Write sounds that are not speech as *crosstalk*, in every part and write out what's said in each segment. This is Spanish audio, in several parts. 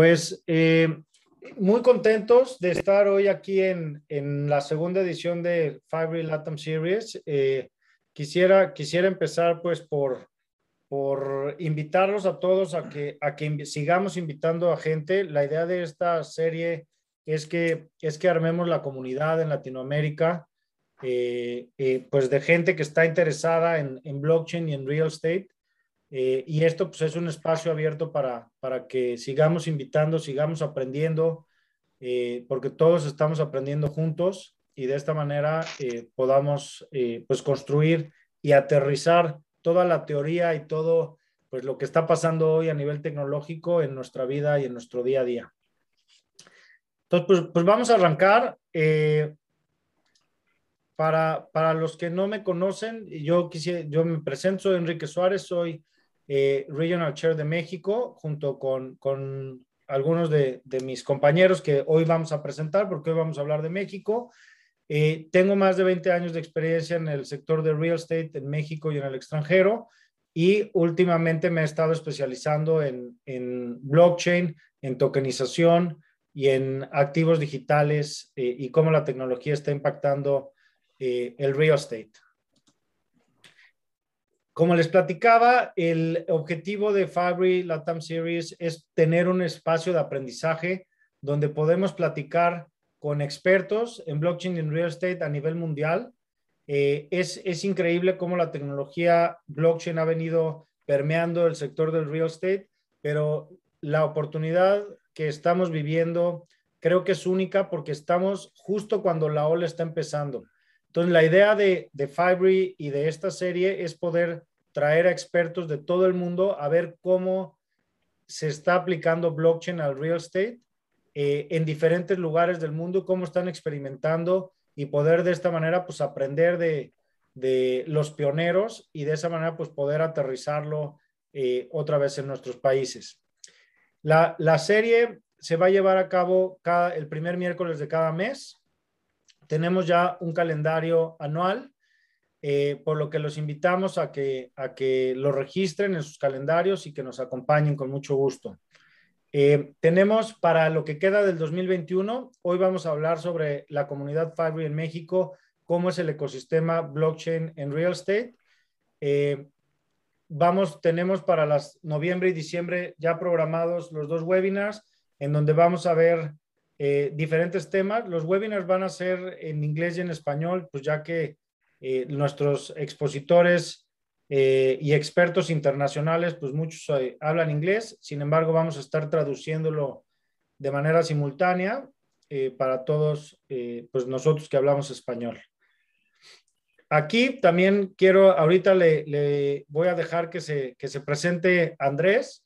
Pues eh, muy contentos de estar hoy aquí en, la segunda edición de Fibre Latam Series. Eh, quisiera, quisiera empezar pues por, por invitarlos a todos a que, a que sigamos invitando a gente. La idea de esta serie es que, es que armemos la comunidad en Latinoamérica, eh, pues de gente que está interesada en, en blockchain y en real estate eh, y esto pues, es un espacio abierto para, para que sigamos invitando, sigamos aprendiendo, eh, porque todos estamos aprendiendo juntos y de esta manera eh, podamos pues, construir y aterrizar toda la teoría y todo pues, lo que está pasando hoy a nivel tecnológico en nuestra vida y en nuestro día a día. Entonces, pues, pues vamos a arrancar. Para, para, los que no me conocen, yo, quisiera, yo me presento, soy Enrique Suárez, soy eh, Regional Chair de México, junto con, con algunos de, de, mis compañeros que hoy vamos a presentar, porque hoy vamos a hablar de México. Eh, tengo más de 20 años de experiencia en el sector de real estate en México y en el extranjero, y últimamente me he estado especializando en, blockchain, en tokenización y en activos digitales eh, y cómo la tecnología está impactando el real estate. Como les platicaba, el objetivo de Fabri Latam Series es tener un espacio de aprendizaje donde podemos platicar con expertos en blockchain y en real estate a nivel mundial. Eh, es, es increíble cómo la tecnología blockchain ha venido permeando el sector del real estate, pero la oportunidad que estamos viviendo creo que es única porque estamos justo cuando la ola está empezando. Entonces, la idea de, de Fibre y de esta serie es poder traer a expertos de todo el mundo a ver cómo se está aplicando blockchain al real estate eh, en diferentes lugares del mundo, cómo están experimentando y poder de esta manera pues aprender de, de los pioneros y de esa manera pues poder aterrizarlo eh, otra vez en nuestros países. La, la, serie se va a llevar a cabo cada, el primer miércoles de cada mes tenemos ya un calendario anual, eh, por lo que los invitamos a que, a que lo registren en sus calendarios y que nos acompañen con mucho gusto. Eh, tenemos para lo que queda del 2021, hoy vamos a hablar sobre la comunidad Fibre en México, cómo es el ecosistema blockchain en real estate. Eh, vamos, tenemos para las noviembre y diciembre ya programados los dos webinars en donde vamos a ver diferentes temas. Los webinars van a ser en inglés y en español, pues ya que eh, nuestros expositores eh, y expertos internacionales, pues muchos hablan inglés, sin embargo vamos a estar traduciéndolo de manera simultánea para todos, pues nosotros que hablamos español. Aquí también quiero, ahorita le, voy a dejar que se, que se presente Andrés.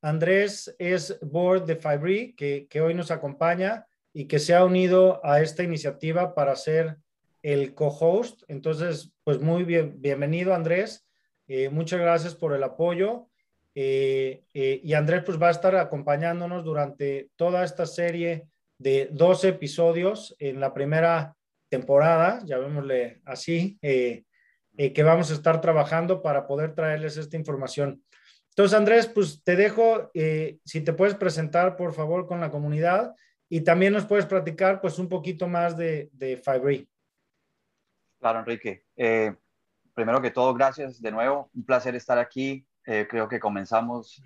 Andrés es board de Fibri, que, hoy nos acompaña y que se ha unido a esta iniciativa para ser el co-host. Entonces, pues muy bien, bienvenido Andrés. Eh, muchas gracias por el apoyo. Eh, eh, y Andrés pues va a estar acompañándonos durante toda esta serie de 12 episodios en la primera temporada, llamémosle así, que vamos a estar trabajando para poder traerles esta información. Entonces, Andrés, pues te dejo, eh, si te puedes presentar, por favor, con la comunidad y también nos puedes platicar, pues, un poquito más de, de Fibre. Claro, Enrique. Eh, primero que todo, gracias de nuevo. Un placer estar aquí. Eh, creo que comenzamos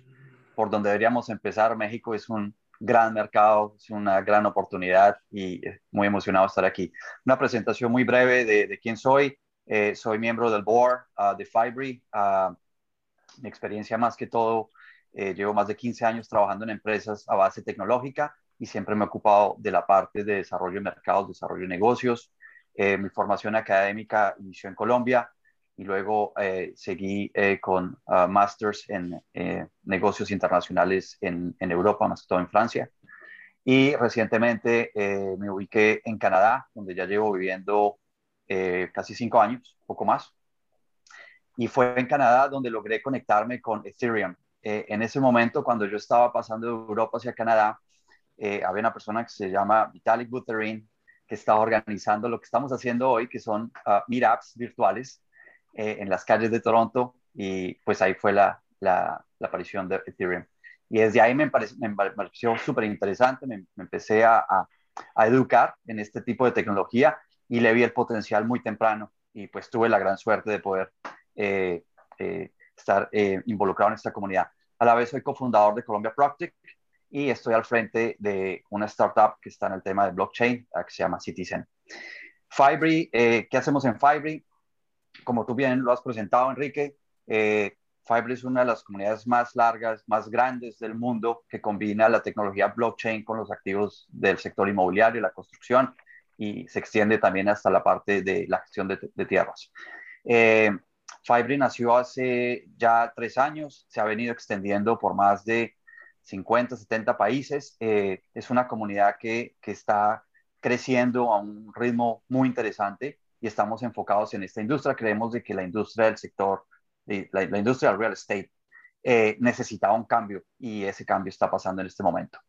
por donde deberíamos empezar. México es un gran mercado, es una gran oportunidad y muy emocionado estar aquí. Una presentación muy breve de, de quién soy. soy miembro del board uh, de Fibre. Uh, mi experiencia más que todo, eh, llevo más de 15 años trabajando en empresas a base tecnológica y siempre me he ocupado de la parte de desarrollo de mercados, desarrollo de negocios. Eh, mi formación académica inició en Colombia y luego eh, seguí con uh, masters en negocios internacionales en, en, Europa, más que todo en Francia. Y recientemente me ubiqué en Canadá, donde ya llevo viviendo casi cinco años, poco más. Y fue en Canadá donde logré conectarme con Ethereum. Eh, en ese momento, cuando yo estaba pasando de Europa hacia Canadá, eh, había una persona que se llama Vitalik Buterin, que estaba organizando lo que estamos haciendo hoy, que son uh, meetups virtuales eh, en las calles de Toronto. Y pues ahí fue la, la, aparición de Ethereum. Y desde ahí me, me pareció súper interesante, me, empecé a, a, educar en este tipo de tecnología y le vi el potencial muy temprano y pues tuve la gran suerte de poder eh, eh, estar eh, involucrado en esta comunidad. A la vez soy cofundador de Colombia Proctic y estoy al frente de una startup que está en el tema de blockchain, que se llama Citizen. Fibri, ¿qué hacemos en Fibri? Como tú bien lo has presentado, Enrique, eh, Fibre es una de las comunidades más largas, más grandes del mundo que combina la tecnología blockchain con los activos del sector inmobiliario y la construcción y se extiende también hasta la parte de la gestión de, tierras. Eh, Fibre nació hace ya tres años, se ha venido extendiendo por más de 50, 70 países. Eh, es una comunidad que, que está creciendo a un ritmo muy interesante y estamos enfocados en esta industria. Creemos de que la industria del sector la, industria del real estate eh, necesitaba un cambio y ese cambio está pasando en este momento.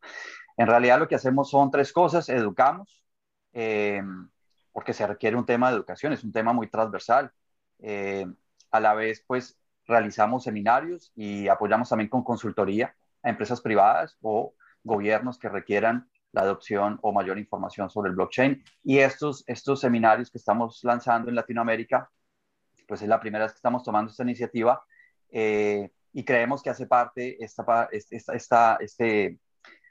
En realidad lo que hacemos son tres cosas, educamos, eh, porque se requiere un tema de educación, es un tema muy transversal. Eh, a la vez, pues, realizamos seminarios y apoyamos también con consultoría a empresas privadas o gobiernos que requieran la adopción o mayor información sobre el blockchain. Y estos, estos seminarios que estamos lanzando en Latinoamérica pues es la primera vez que estamos tomando esta iniciativa eh, y creemos que hace parte esta, esta, este,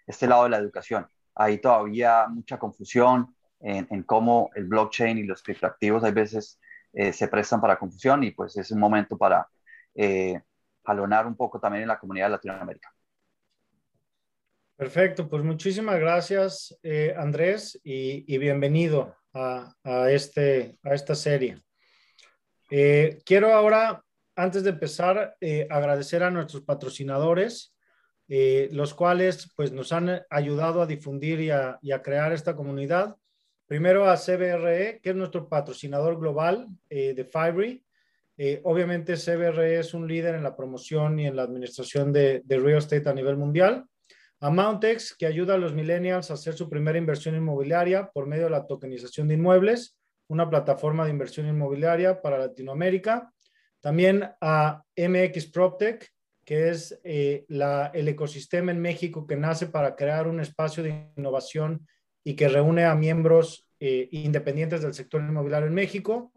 este lado de la educación. Hay todavía mucha confusión en, cómo el blockchain y los criptoactivos a veces eh, se prestan para confusión y pues es un momento para eh, jalonar un poco también en la comunidad de Latinoamérica. Perfecto, pues muchísimas gracias eh, Andrés y, bienvenido a, este, a esta serie. Eh, quiero ahora, antes de empezar, eh, agradecer a nuestros patrocinadores, los cuales pues, nos han ayudado a difundir y a, crear esta comunidad. Primero a CBRE, que es nuestro patrocinador global de Fibre. obviamente CBRE es un líder en la promoción y en la administración de, de real estate a nivel mundial. A Mountex, que ayuda a los millennials a hacer su primera inversión inmobiliaria por medio de la tokenización de inmuebles una plataforma de inversión inmobiliaria para Latinoamérica. También a MX PropTech, que es eh, el ecosistema en México que nace para crear un espacio de innovación y que reúne a miembros eh, independientes del sector inmobiliario en México.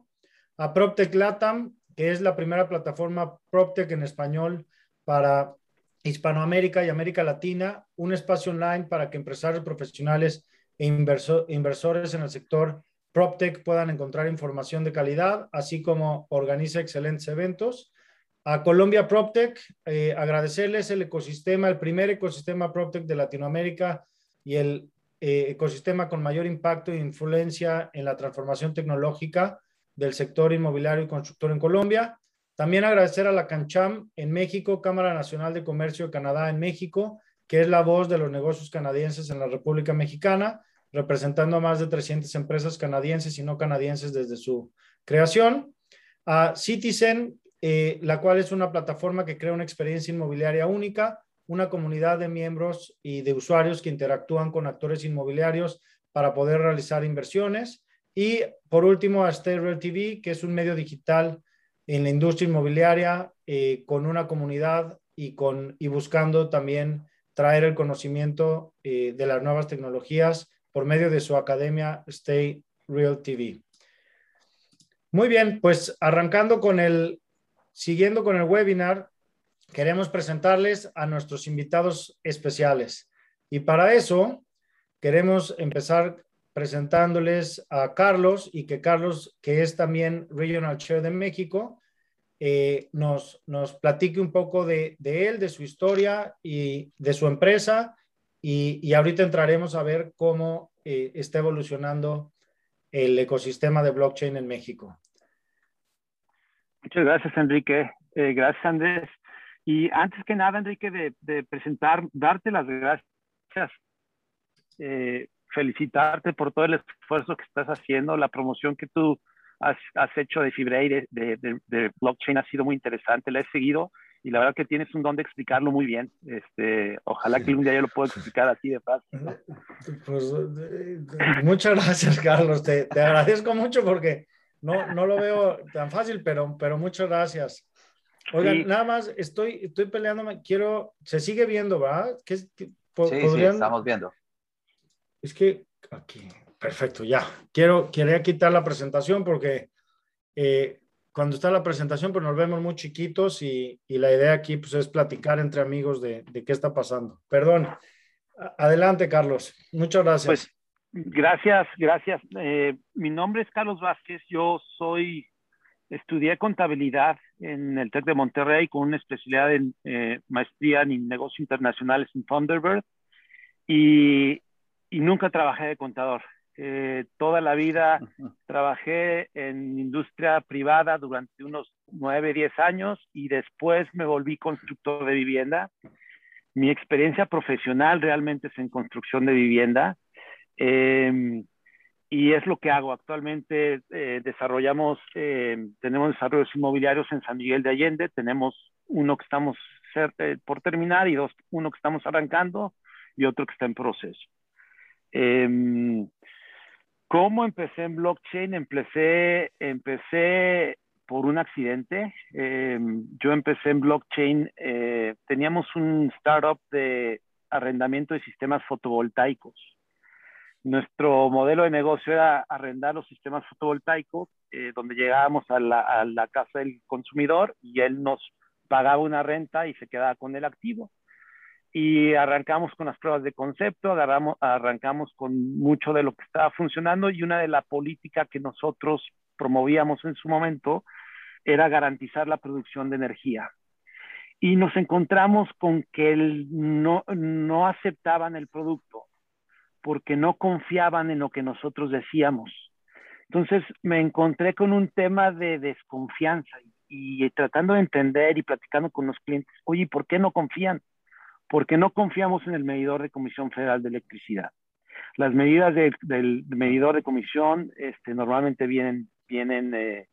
A PropTech Latam, que es la primera plataforma PropTech en español para Hispanoamérica y América Latina, un espacio online para que empresarios profesionales e inversores en el sector PropTech puedan encontrar información de calidad, así como organiza excelentes eventos. A Colombia PropTech, eh, agradecerles el ecosistema, el primer ecosistema PropTech de Latinoamérica y el eh, ecosistema con mayor impacto e influencia en la transformación tecnológica del sector inmobiliario y constructor en Colombia. También agradecer a la CanCham en México, Cámara Nacional de Comercio de Canadá en México, que es la voz de los negocios canadienses en la República Mexicana representando a más de 300 empresas canadienses y no canadienses desde su creación. A Citizen, eh, la cual es una plataforma que crea una experiencia inmobiliaria única, una comunidad de miembros y de usuarios que interactúan con actores inmobiliarios para poder realizar inversiones. Y por último, a Stereo TV, que es un medio digital en la industria inmobiliaria eh, con una comunidad y, con, y buscando también traer el conocimiento eh, de las nuevas tecnologías por medio de su academia Stay Real TV. Muy bien, pues arrancando con el, siguiendo con el webinar, queremos presentarles a nuestros invitados especiales. Y para eso queremos empezar presentándoles a Carlos y que Carlos, que es también Regional Chair de México, eh, nos, nos platique un poco de, de, él, de su historia y de su empresa y, ahorita entraremos a ver cómo eh, está evolucionando el ecosistema de blockchain en México. Muchas gracias, Enrique. Eh, gracias, Andrés. Y antes que nada, Enrique, de, presentar, darte las gracias, eh, felicitarte por todo el esfuerzo que estás haciendo, la promoción que tú has, hecho de Fibre y de, de, blockchain ha sido muy interesante, la he seguido y la verdad que tienes un don de explicarlo muy bien. Este, ojalá que un día yo lo pueda explicar así de fácil. *laughs* Pues, muchas gracias, Carlos. Te, te, agradezco mucho porque no, no lo veo tan fácil, pero, pero muchas gracias. Oigan, nada más, estoy, estoy peleándome, quiero, se sigue viendo, ¿verdad? ¿Qué, sí, sí, estamos viendo. Es que aquí, perfecto, ya. Quiero, quería quitar la presentación porque eh, cuando está la presentación, pues nos vemos muy chiquitos y, la idea aquí pues, es platicar entre amigos de, qué está pasando. Perdón. Adelante, Carlos. Muchas gracias. Pues, gracias, gracias. Eh, mi nombre es Carlos Vázquez. Yo soy, estudié contabilidad en el TEC de Monterrey con una especialidad en eh, maestría en negocios internacionales en Thunderbird y nunca trabajé de contador. Eh, toda la vida trabajé en industria privada durante unos nueve, diez años y después me volví constructor de vivienda. Mi experiencia profesional realmente es en construcción de vivienda em, y es lo que hago. Actualmente eh, desarrollamos, em, tenemos desarrollos inmobiliarios en San Miguel de Allende, tenemos uno que estamos eh, por terminar y dos, uno que estamos arrancando y otro que está en proceso. ¿Cómo empecé en blockchain? Empecé, empecé por un accidente. Em, yo empecé en blockchain, eh, teníamos un startup de arrendamiento de sistemas fotovoltaicos. Nuestro modelo de negocio era arrendar los sistemas fotovoltaicos, eh, donde llegábamos a la, a la casa del consumidor y él nos pagaba una renta y se quedaba con el activo y arrancamos con las pruebas de concepto, agarramos, arrancamos con mucho de lo que estaba funcionando y una de las políticas que nosotros promovíamos en su momento era garantizar la producción de energía. Y nos encontramos con que no, no aceptaban el producto porque no confiaban en lo que nosotros decíamos. Entonces me encontré con un tema de desconfianza y, y tratando de entender y platicando con los clientes, oye, ¿por qué no confían? Porque no confiamos en el medidor de Comisión Federal de Electricidad. Las medidas del medidor de comisión este, normalmente vienen, vienen eh,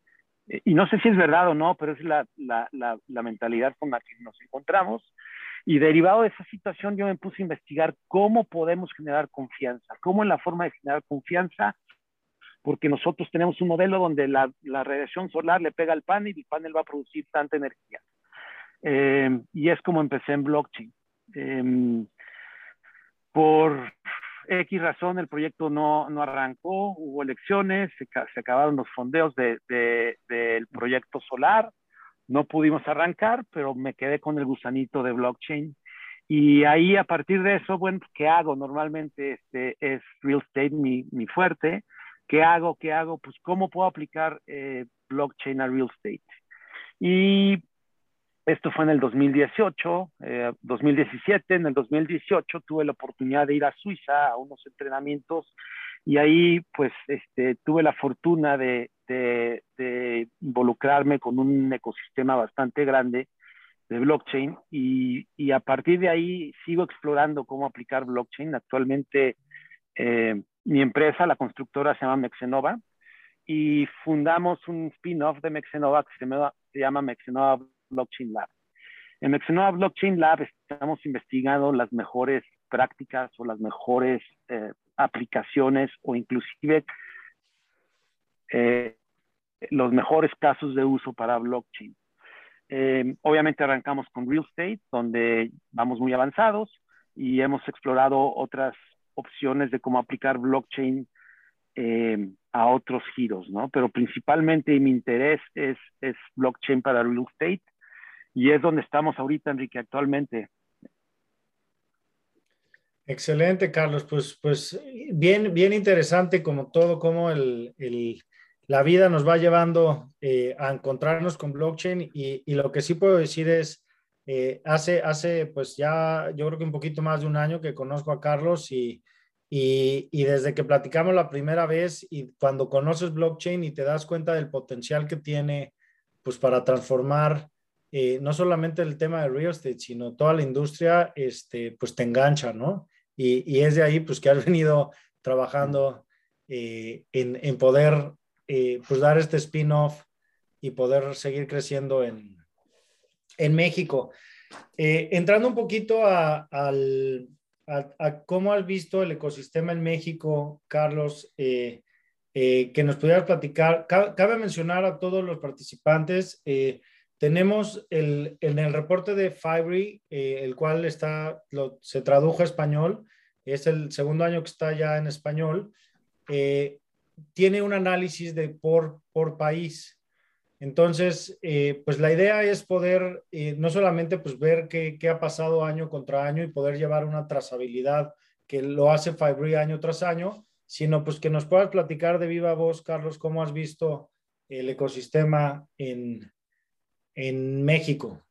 eh, y no sé si es verdad o no, pero es la, la, la, mentalidad con la que nos encontramos. Y derivado de esa situación, yo me puse a investigar cómo podemos generar confianza, cómo es la forma de generar confianza, porque nosotros tenemos un modelo donde la, la radiación solar le pega al panel y el panel va a producir tanta energía. Eh, y es como empecé en blockchain. Em, por X razón el proyecto no, no arrancó, hubo elecciones, se, se acabaron los fondeos de, de, del proyecto solar, no pudimos arrancar, pero me quedé con el gusanito de blockchain. Y ahí a partir de eso, bueno, ¿qué hago? Normalmente este es real estate mi, mi fuerte. ¿Qué hago? ¿Qué hago? Pues cómo puedo aplicar eh, blockchain a real estate. Y esto fue en el 2018, 2017. Eh, en el 2018 tuve la oportunidad de ir a Suiza a unos entrenamientos y ahí pues este, tuve la fortuna de, involucrarme con un ecosistema bastante grande de blockchain y, a partir de ahí sigo explorando cómo aplicar blockchain. Actualmente eh, mi empresa, la constructora, se llama Mexenova y fundamos un spin-off de Mexenova que se, se llama Mexenova Blockchain Lab. En Mexenova Blockchain Lab estamos investigando las mejores prácticas o las mejores eh, aplicaciones o inclusive eh, los mejores casos de uso para blockchain. Eh, obviamente arrancamos con real estate, donde vamos muy avanzados y hemos explorado otras opciones de cómo aplicar blockchain a otros giros, ¿no? Pero principalmente mi interés es, es blockchain para real estate y es donde estamos ahorita, Enrique, actualmente. Excelente, Carlos. Pues, pues bien, bien interesante como todo, como el, el, la vida nos va llevando eh, a encontrarnos con blockchain y, y, lo que sí puedo decir es, eh, hace, hace pues ya yo creo que un poquito más de un año que conozco a Carlos y, y, y, desde que platicamos la primera vez y cuando conoces blockchain y te das cuenta del potencial que tiene pues para transformar eh, no solamente el tema de real estate, sino toda la industria, este, pues te engancha, ¿no? Y, es de ahí, pues, que has venido trabajando eh, en, poder, eh, pues, dar este spin-off y poder seguir creciendo en, en México. entrando un poquito a, cómo has visto el ecosistema en México, Carlos, que nos pudieras platicar. Cabe mencionar a todos los participantes, tenemos el, en el reporte de Fibre, eh, el cual está, se tradujo a español, es el segundo año que está ya en español, eh, tiene un análisis de por, por país. Entonces, eh, pues la idea es poder no solamente pues ver qué, qué, ha pasado año contra año y poder llevar una trazabilidad que lo hace Fibre año tras año, sino pues que nos puedas platicar de viva voz, Carlos, cómo has visto el ecosistema en, en México?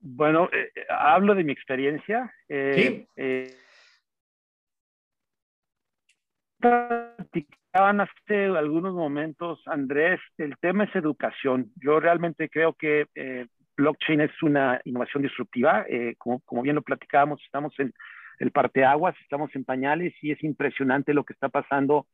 Bueno, eh, eh, hablo de mi experiencia. Eh, sí. platicaban hace algunos momentos, Andrés, el tema es educación. Yo realmente creo que blockchain es una innovación disruptiva. como, como, bien lo platicábamos, estamos en el parteaguas, estamos en pañales y es impresionante lo que está pasando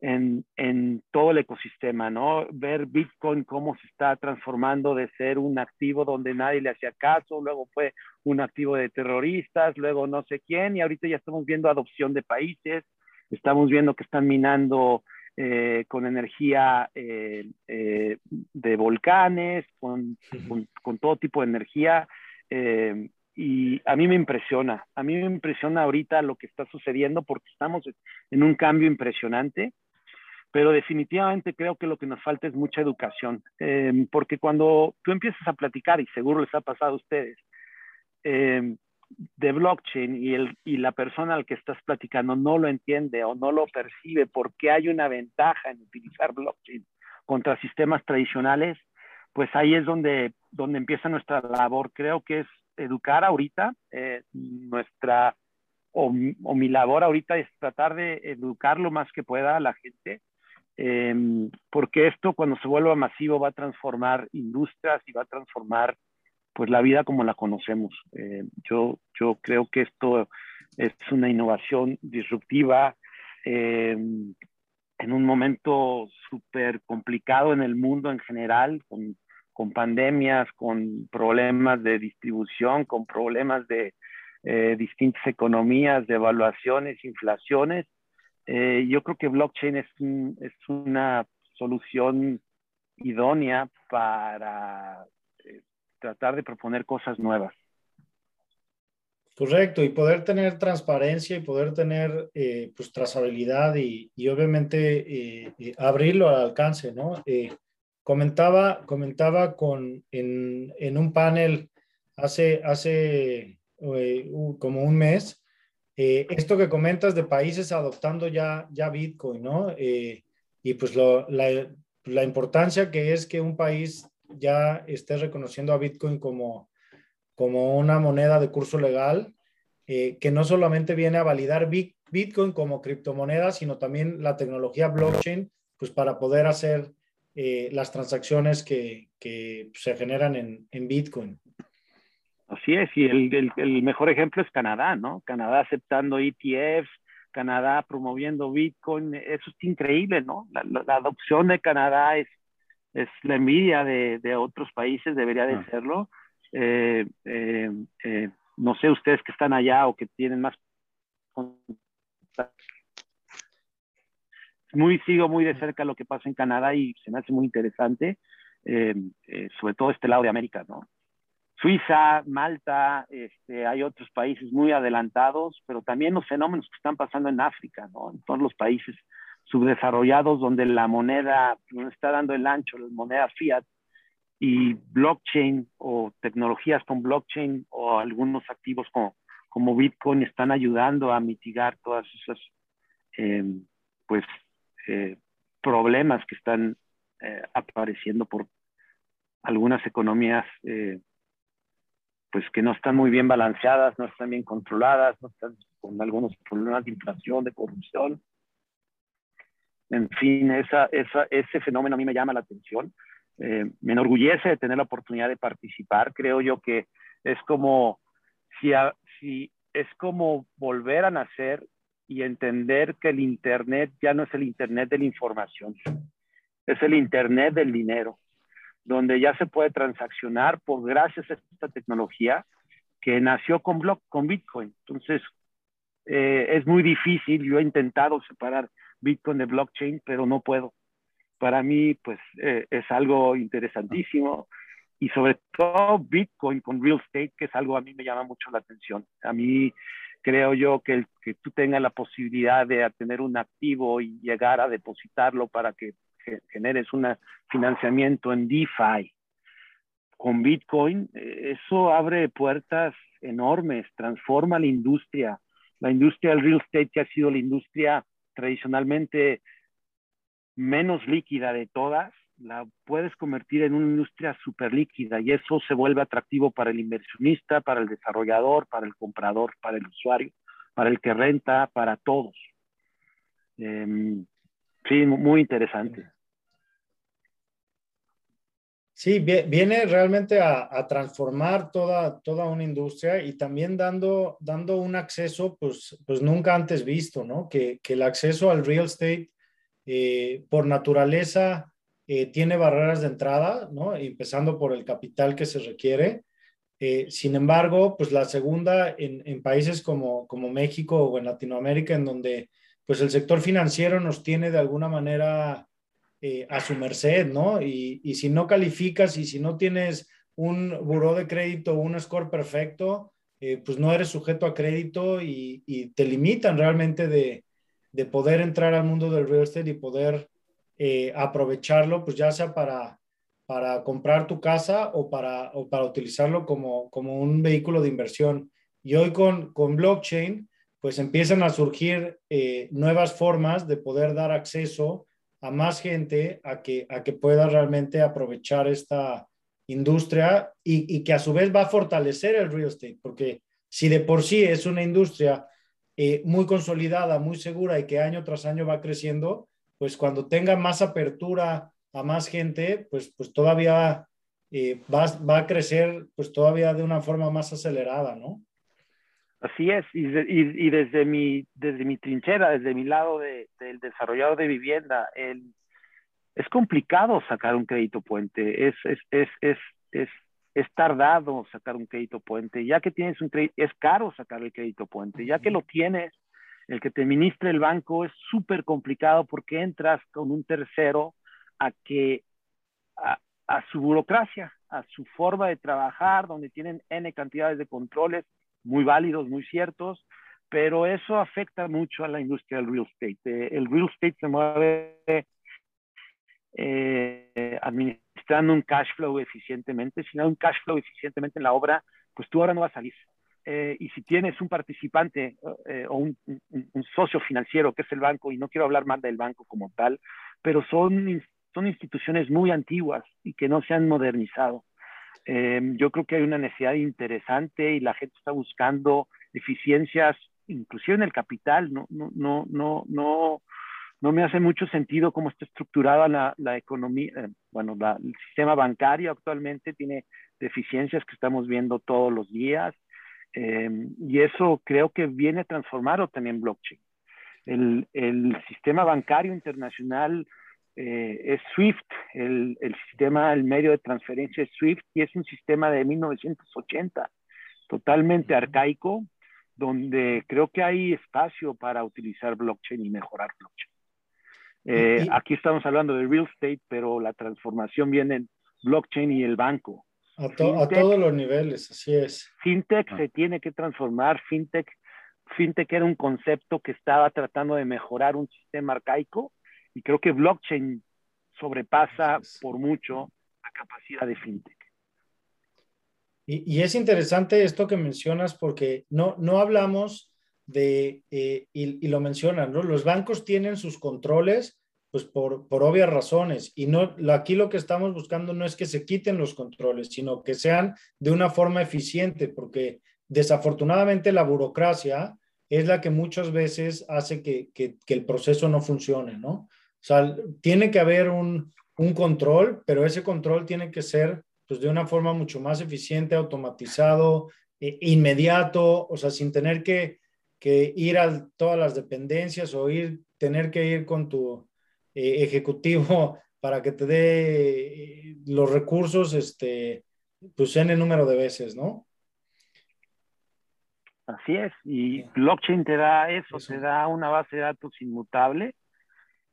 en, en, todo el ecosistema, ¿no? Ver Bitcoin cómo se está transformando de ser un activo donde nadie le hacía caso, luego fue un activo de terroristas, luego no sé quién, y ahorita ya estamos viendo adopción de países, estamos viendo que están minando eh, con energía eh, eh, de volcanes, con, con, con, todo tipo de energía. y a mí me impresiona, a mí me impresiona ahorita lo que está sucediendo porque estamos en un cambio impresionante pero definitivamente creo que lo que nos falta es mucha educación, em, porque cuando tú empiezas a platicar, y seguro les ha pasado a ustedes, em, de blockchain y, el, y la persona al que estás platicando no lo entiende o no lo percibe porque hay una ventaja en utilizar blockchain contra sistemas tradicionales, pues ahí es donde, donde empieza nuestra labor. Creo que es educar ahorita, eh, nuestra, o, o, mi labor ahorita es tratar de educar lo más que pueda a la gente Em, porque esto cuando se vuelva masivo va a transformar industrias y va a transformar pues la vida como la conocemos. Eh, yo, yo creo que esto es una innovación disruptiva em, en un momento súper complicado en el mundo en general, con, con, pandemias, con problemas de distribución, con problemas de eh, distintas economías, de evaluaciones, inflaciones eh, yo creo que blockchain es, es una solución idónea para eh, tratar de proponer cosas nuevas. Correcto, y poder tener transparencia y poder tener eh, pues trazabilidad y, obviamente abrirlo al alcance, ¿no? comentaba, comentaba con, en, en, un panel hace, hace como un mes eh, esto que comentas de países adoptando ya, ya Bitcoin, ¿no? Eh, y pues la, importancia que es que un país ya esté reconociendo a Bitcoin como, como una moneda de curso legal, eh, que no solamente viene a validar Bitcoin como criptomoneda, sino también la tecnología blockchain, pues para poder hacer las transacciones que, que se generan en, en Bitcoin. Así es, y el, el, mejor ejemplo es Canadá, ¿no? Canadá aceptando ETFs, Canadá promoviendo Bitcoin, eso es increíble, ¿no? La, la, adopción de Canadá es, es la envidia de, de otros países, debería de ah. serlo. Eh, eh, eh, no sé ustedes que están allá o que tienen más... Muy, sigo muy de cerca lo que pasa en Canadá y se me hace muy interesante, sobre todo este lado de América, ¿no? Suiza, Malta, este, hay otros países muy adelantados, pero también los fenómenos que están pasando en África, ¿no? En todos los países subdesarrollados donde la moneda no está dando el ancho, la moneda fiat y blockchain o tecnologías con blockchain o algunos activos como, como Bitcoin están ayudando a mitigar todas esas em, pues eh, problemas que están eh, apareciendo por algunas economías eh, pues que no están muy bien balanceadas, no están bien controladas, no están con algunos problemas de inflación, de corrupción. En fin, esa, esa, ese fenómeno a mí me llama la atención. Eh, me enorgullece de tener la oportunidad de participar. Creo yo que es como si, si es como volver a nacer y entender que el Internet ya no es el Internet de la información, es el Internet del dinero donde ya se puede transaccionar por gracias a esta tecnología que nació con, block, con Bitcoin. Entonces, eh, es muy difícil. Yo he intentado separar Bitcoin de blockchain, pero no puedo. Para mí, pues, eh, es algo interesantísimo. y sobre todo Bitcoin con real estate, que es algo a mí me llama mucho la atención. A mí creo yo que, el, que tú tengas la posibilidad de tener un activo y llegar a depositarlo para que generes un financiamiento en DeFi con Bitcoin, eh, eso abre puertas enormes, transforma la industria. La industria del real estate que ha sido la industria tradicionalmente menos líquida de todas, la puedes convertir en una industria súper líquida y eso se vuelve atractivo para el inversionista, para el desarrollador, para el comprador, para el usuario, para el que renta, para todos. Em, sí, muy interesante. Sí, viene realmente a, transformar toda, toda una industria y también dando, dando un acceso pues, pues nunca antes visto, ¿no? Que, que el acceso al real estate eh, por naturaleza eh, tiene barreras de entrada, ¿no? Empezando por el capital que se requiere. Eh, sin embargo, pues la segunda en, en, países como, como México o en Latinoamérica, en donde pues el sector financiero nos tiene de alguna manera eh, a su merced, ¿no? Y, y, si no calificas y si no tienes un buró de crédito, un score perfecto, eh, pues no eres sujeto a crédito y, te limitan realmente de, de, poder entrar al mundo del real estate y poder eh, aprovecharlo, pues ya sea para, para comprar tu casa o para, o para utilizarlo como, como un vehículo de inversión. Y hoy con, con blockchain, pues empiezan a surgir nuevas formas de poder dar acceso a más gente a que, a que pueda realmente aprovechar esta industria y, que a su vez va a fortalecer el real estate, porque si de por sí es una industria eh, muy consolidada, muy segura y que año tras año va creciendo, pues cuando tenga más apertura a más gente, pues, pues todavía eh, va, va, a crecer pues todavía de una forma más acelerada, ¿no? Así es, y, y, y, desde, mi, desde mi trinchera, desde mi lado de, del desarrollador de vivienda, el, es complicado sacar un crédito puente, es, es, es, es, es, es tardado sacar un crédito puente, ya que tienes un crédito, es caro sacar el crédito puente, ya que lo tienes, el que te administre el banco es súper complicado porque entras con un tercero a que a, a su burocracia, a su forma de trabajar, donde tienen N cantidades de controles, muy válidos, muy ciertos, pero eso afecta mucho a la industria del real estate. Eh, el real estate se mueve eh, administrando un cash flow eficientemente. Si no hay un cash flow eficientemente en la obra, pues tú ahora no vas a salir. Eh, y si tienes un participante o un, un, socio financiero que es el banco, y no quiero hablar más del banco como tal, pero son, son instituciones muy antiguas y que no se han modernizado. Em, yo creo que hay una necesidad interesante y la gente está buscando eficiencias, inclusive en el capital. No, no, no, no, no, no me hace mucho sentido cómo está estructurada la, la economía. Eh, bueno, el sistema bancario actualmente tiene deficiencias que estamos viendo todos los días. Em, y eso creo que viene a transformar también blockchain. El, el sistema bancario internacional eh, es SWIFT, el, el, sistema, el medio de transferencia es SWIFT y es un sistema de 1980, totalmente arcaico, donde creo que hay espacio para utilizar blockchain y mejorar blockchain. Eh, aquí estamos hablando de real estate, pero la transformación viene en blockchain y el banco. A, a todos los niveles, así es. FinTech ah. se tiene que transformar. FinTech, FinTech era un concepto que estaba tratando de mejorar un sistema arcaico y creo que blockchain sobrepasa por mucho la capacidad de fintech. Y, es interesante esto que mencionas porque no, no hablamos de, eh, y, lo mencionan, ¿no? Los bancos tienen sus controles pues por, por obvias razones. Y no, aquí lo que estamos buscando no es que se quiten los controles, sino que sean de una forma eficiente, porque desafortunadamente la burocracia es la que muchas veces hace que, que, que el proceso no funcione, ¿no? O sea, tiene que haber un, un control, pero ese control tiene que ser pues, de una forma mucho más eficiente, automatizado, e, inmediato, o sea, sin tener que, que ir a todas las dependencias o ir, tener que ir con tu eh, ejecutivo *laughs* para que te dé eh, los recursos, este, pues en el número de veces, ¿no? Así es, y blockchain te da eso, eso, te da una base de datos inmutable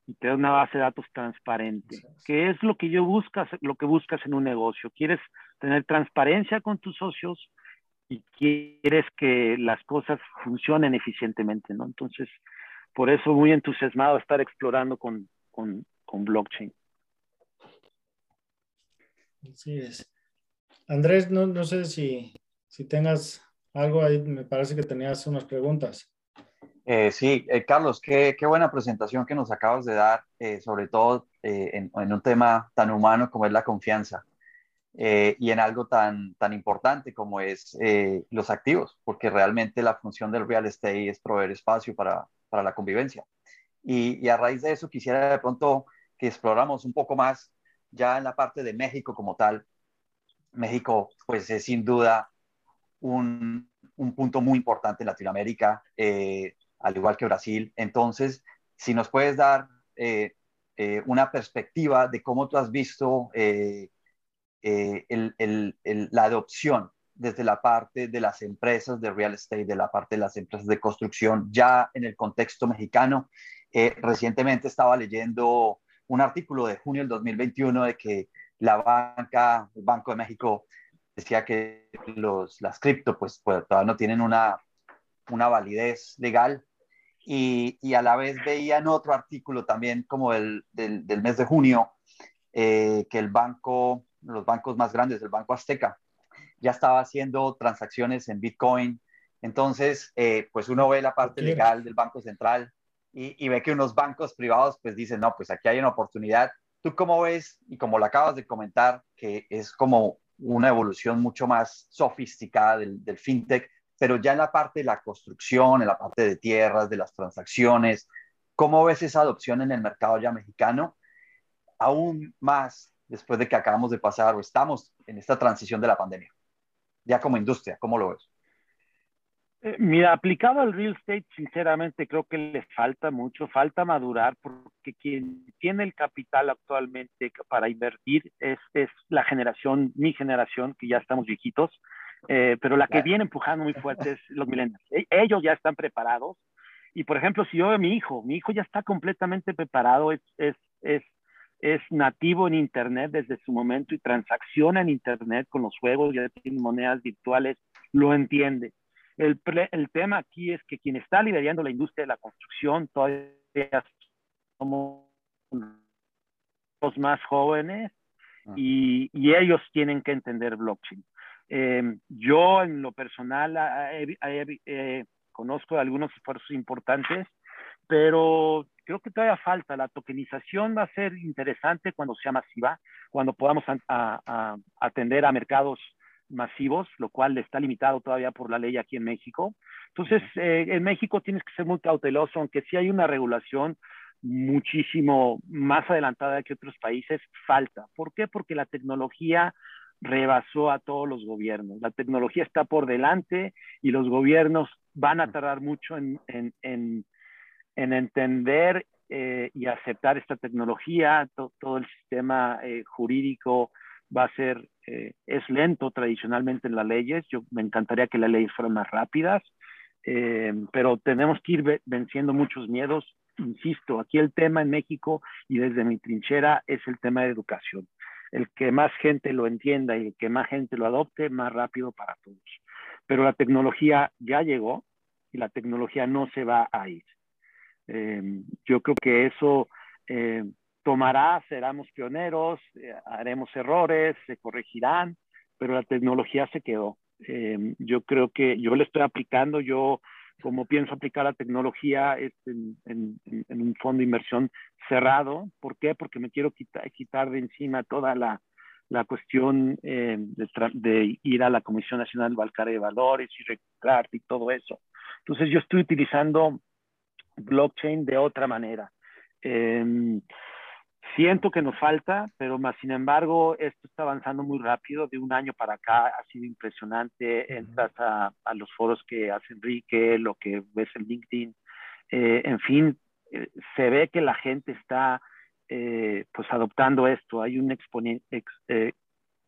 y te da una base de datos transparente, que es lo que yo buscas, lo que buscas en un negocio. Quieres tener transparencia con tus socios y quieres que las cosas funcionen eficientemente, ¿no? Entonces, por eso muy entusiasmado estar explorando con, con, con blockchain. Así es. Andrés, no, no sé si, si tengas algo ahí, me parece que tenías unas preguntas. Eh, sí, eh, Carlos, qué, qué, buena presentación que nos acabas de dar, eh, sobre todo en, un tema tan humano como es la confianza y en algo tan, tan importante como es los activos, porque realmente la función del real estate es proveer espacio para, para la convivencia. Y, a raíz de eso quisiera de pronto que exploramos un poco más ya en la parte de México como tal. México, pues es sin duda un, un punto muy importante en Latinoamérica, al igual que Brasil. Entonces, si nos puedes dar eh, eh, una perspectiva de cómo tú has visto el, la adopción desde la parte de las empresas de real estate, de la parte de las empresas de construcción, ya en el contexto mexicano. recientemente estaba leyendo un artículo de junio del 2021 de que la banca, el Banco de México, decía que los, las cripto pues, pues, todavía no tienen una, una validez legal y, y, a la vez veía en otro artículo también como el, del, del mes de junio eh, que el banco, los bancos más grandes, el Banco Azteca, ya estaba haciendo transacciones en Bitcoin. Entonces, eh, pues uno ve la parte legal del Banco Central y, y, ve que unos bancos privados pues dicen, no, pues aquí hay una oportunidad. ¿Tú cómo ves? Y como lo acabas de comentar, que es como una evolución mucho más sofisticada del, del, fintech, pero ya en la parte de la construcción, en la parte de tierras, de las transacciones, ¿cómo ves esa adopción en el mercado ya mexicano? Aún más después de que acabamos de pasar o estamos en esta transición de la pandemia, ya como industria, ¿cómo lo ves? Eh, mira, aplicado al real estate, sinceramente creo que le falta mucho, falta madurar, porque quien tiene el capital actualmente para invertir es, es la generación, mi generación, que ya estamos viejitos, eh, pero la que viene empujando muy fuerte es los millennials. E, ellos ya están preparados. Y por ejemplo, si yo veo a mi hijo, mi hijo ya está completamente preparado, es, es, es, es nativo en Internet desde su momento y transacciona en Internet con los juegos, ya tiene monedas virtuales, lo entiende el, el, tema aquí es que quien está liderando la industria de la construcción todavía somos los más jóvenes y, y, ellos tienen que entender blockchain. Eh, yo en lo personal eh, conozco algunos esfuerzos importantes, pero creo que todavía falta. La tokenización va a ser interesante cuando sea masiva, cuando podamos a, a, atender a mercados masivos, lo cual está limitado todavía por la ley aquí en México. Entonces, eh, en México tienes que ser muy cauteloso, aunque sí hay una regulación muchísimo más adelantada que otros países, falta. ¿Por qué? Porque la tecnología rebasó a todos los gobiernos. La tecnología está por delante y los gobiernos van a tardar mucho en, en, en, en entender eh, y aceptar esta tecnología, todo el sistema eh, jurídico va a ser, eh, es lento tradicionalmente en las leyes. Yo me encantaría que las leyes fueran más rápidas, pero tenemos que ir venciendo muchos miedos. Insisto, aquí el tema en México y desde mi trinchera es el tema de educación. El que más gente lo entienda y el que más gente lo adopte, más rápido para todos. Pero la tecnología ya llegó y la tecnología no se va a ir. Eh, yo creo que eso tomará, seremos pioneros, eh, haremos errores, se corregirán, pero la tecnología se quedó. Eh, yo creo que yo le estoy aplicando, yo como pienso aplicar la tecnología es en, en, en, un fondo de inversión cerrado. ¿Por qué? Porque me quiero quitar, quitar de encima toda la, la cuestión eh, de, de, ir a la Comisión Nacional Bancaria de Valores y registrarte y todo eso. Entonces yo estoy utilizando blockchain de otra manera. Eh, Siento que nos falta, pero más sin embargo, esto está avanzando muy rápido. De un año para acá ha sido impresionante. Entras a, a los foros que hace Enrique, lo que ves en LinkedIn. Eh, en fin, eh, se ve que la gente está eh, pues adoptando esto. Hay un, ex,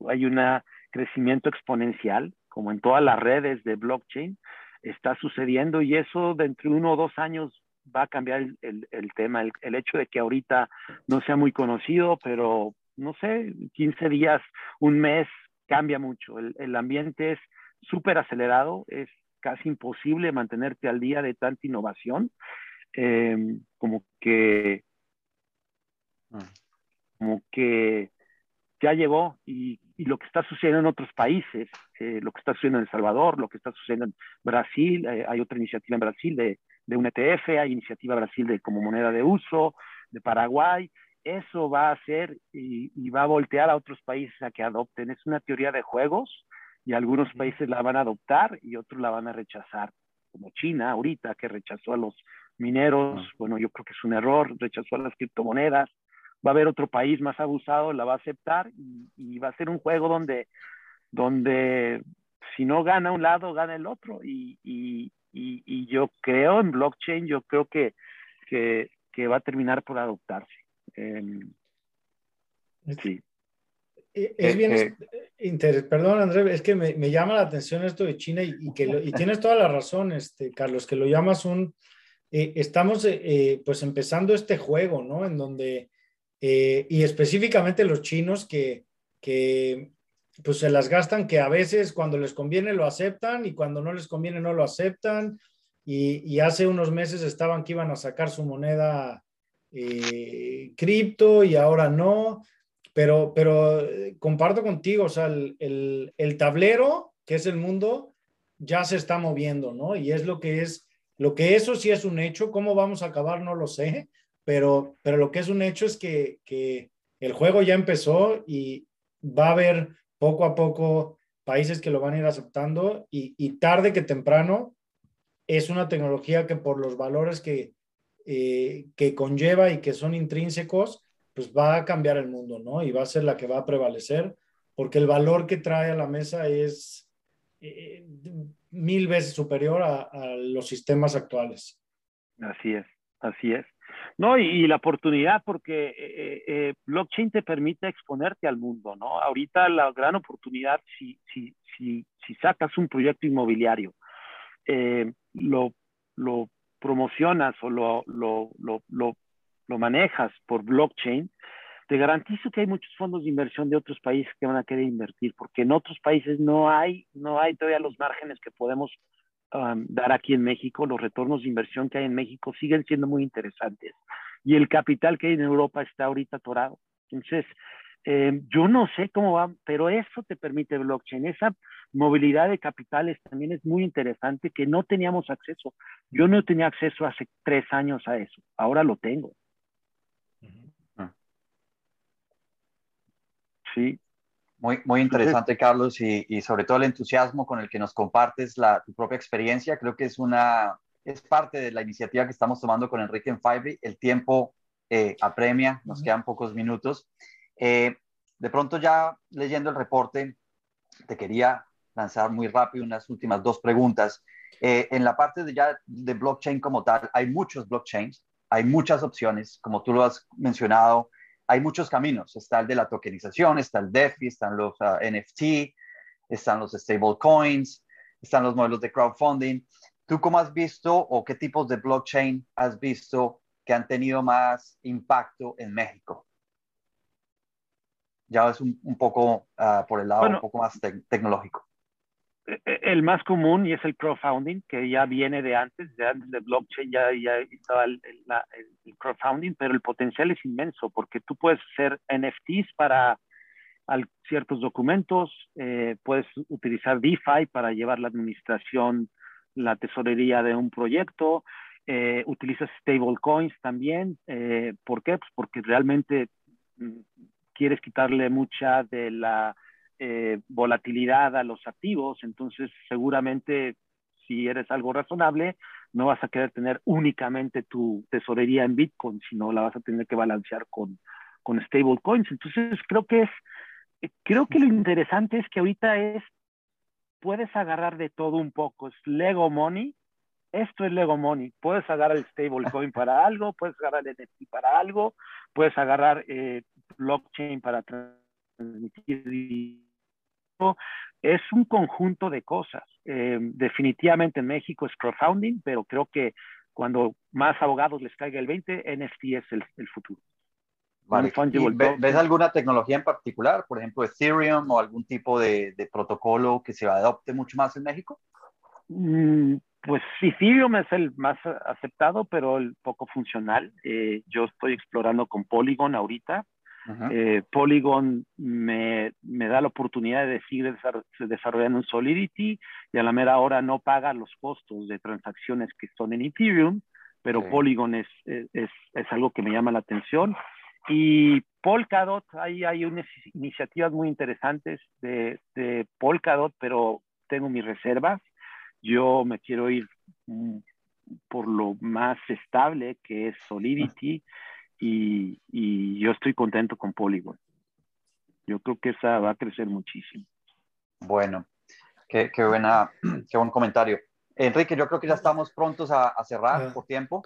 hay un crecimiento exponencial, como en todas las redes de blockchain, está sucediendo y eso dentro de uno o dos años va a cambiar el, el, tema, el, el, hecho de que ahorita no sea muy conocido, pero no sé, 15 días, un mes, cambia mucho. El, el ambiente es súper acelerado, es casi imposible mantenerte al día de tanta innovación. Eh, como que, ah. como que ya llegó y, y, lo que está sucediendo en otros países, eh, lo que está sucediendo en El Salvador, lo que está sucediendo en Brasil, eh, hay otra iniciativa en Brasil de, de un ETF, hay iniciativa Brasil de como moneda de uso, de Paraguay, eso va a hacer y, y, va a voltear a otros países a que adopten. Es una teoría de juegos y algunos países la van a adoptar y otros la van a rechazar, como China ahorita que rechazó a los mineros, bueno, yo creo que es un error, rechazó a las criptomonedas, va a haber otro país más abusado, la va a aceptar y, va a ser un juego donde, donde si no gana un lado, gana el otro. Y, y, y yo creo en blockchain, yo creo que, que, que va a terminar por adoptarse. Eh, sí. Eh, es bien, eh, eh perdón André, es que me, me, llama la atención esto de China y, y que y tienes toda la razón, este, Carlos, que lo llamas un, eh, estamos eh, pues empezando este juego, ¿no? En donde, y específicamente los chinos que, que pues se las gastan, que a veces cuando les conviene lo aceptan y cuando no les conviene no lo aceptan. Y, y hace unos meses estaban que iban a sacar su moneda cripto y ahora no. Pero, pero eh, comparto contigo, o sea, el, el, tablero, que es el mundo, ya se está moviendo, ¿no? Y es lo que es, lo que eso sí es un hecho, cómo vamos a acabar no lo sé, pero, pero lo que es un hecho es que, que el juego ya empezó y va a haber poco a poco países que lo van a ir aceptando y, tarde que temprano es una tecnología que por los valores que, eh, que conlleva y que son intrínsecos, pues va a cambiar el mundo, ¿no? Y va a ser la que va a prevalecer, porque el valor que trae a la mesa es eh, mil veces superior a, los sistemas actuales. Así es, así es. No, y, la oportunidad, porque eh, eh, blockchain te permite exponerte al mundo, ¿no? Ahorita la gran oportunidad, si, si, si, si sacas un proyecto inmobiliario, lo, lo promocionas o lo, lo, lo, lo lo manejas por blockchain, te garantizo que hay muchos fondos de inversión de otros países que van a querer invertir, porque en otros países no hay, no hay todavía los márgenes que podemos um, dar aquí en México. Los retornos de inversión que hay en México siguen siendo muy interesantes. Y el capital que hay en Europa está ahorita atorado. Entonces, eh, yo no sé cómo va, pero eso te permite blockchain. Esa movilidad de capitales también es muy interesante que no teníamos acceso. Yo no tenía acceso hace tres años a eso. Ahora lo tengo. Sí. Muy, muy interesante, Carlos, y, y, sobre todo el entusiasmo con el que nos compartes la, tu propia experiencia. Creo que es una, es parte de la iniciativa que estamos tomando con Enrique en Fiverr. El tiempo eh, apremia, nos quedan pocos minutos. Eh, de pronto ya leyendo el reporte, te quería lanzar muy rápido unas últimas dos preguntas. Eh, en la parte de ya de blockchain como tal, hay muchos blockchains, hay muchas opciones, como tú lo has mencionado, hay muchos caminos. Está el de la tokenización, está el DeFi, están los ah, NFT, están los stablecoins, están los modelos de crowdfunding. ¿Tú cómo has visto o qué tipos de blockchain has visto que han tenido más impacto en México? Ya es un, poco ah, por el lado un poco más tecnológico. El más común y es el crowdfunding, que ya viene de antes, de antes de blockchain ya, ya estaba el, crowdfunding, pero el potencial es inmenso porque tú puedes hacer NFTs para ciertos documentos, eh, puedes utilizar DeFi para llevar la administración, la tesorería de un proyecto, eh, utilizas stablecoins también. Eh, ¿Por qué? Pues porque realmente mm, quieres quitarle mucha de la eh, volatilidad a los activos, entonces seguramente si eres algo razonable, no vas a querer tener únicamente tu tesorería en Bitcoin, sino la vas a tener que balancear con, con stablecoins. Entonces creo que es, creo que lo interesante es que ahorita es, puedes agarrar de todo un poco, es Lego Money, esto es Lego Money, puedes agarrar el stablecoin para algo, puedes agarrar el NFT para algo, puedes agarrar eh, blockchain para transmitir es un conjunto de cosas. Eh, definitivamente en México es crowdfunding, pero creo que cuando más abogados les caiga el 20, NFT es el, futuro. ¿Ves alguna tecnología en particular, por ejemplo Ethereum o algún tipo de, protocolo que se adopte mucho más en México? Mm, pues Ethereum es el más aceptado, pero el poco funcional. Eh, yo estoy explorando con Polygon ahorita. Eh, Polygon me, me, da la oportunidad de seguir desarrollando un Solidity y a la mera hora no paga los costos de transacciones que son en Ethereum, pero Polygon es, es, es, algo que me llama la atención. Y Polkadot, ahí hay unas iniciativas muy interesantes de, de Polkadot, pero tengo mis reservas. Yo me quiero ir mm, por lo más estable que es Solidity y, y, yo estoy contento con Polygon. Yo creo que esa va a crecer muchísimo. Bueno, qué, qué buena, *clears throat* qué buen comentario. Enrique, yo creo que ya estamos prontos a, cerrar ah, por tiempo.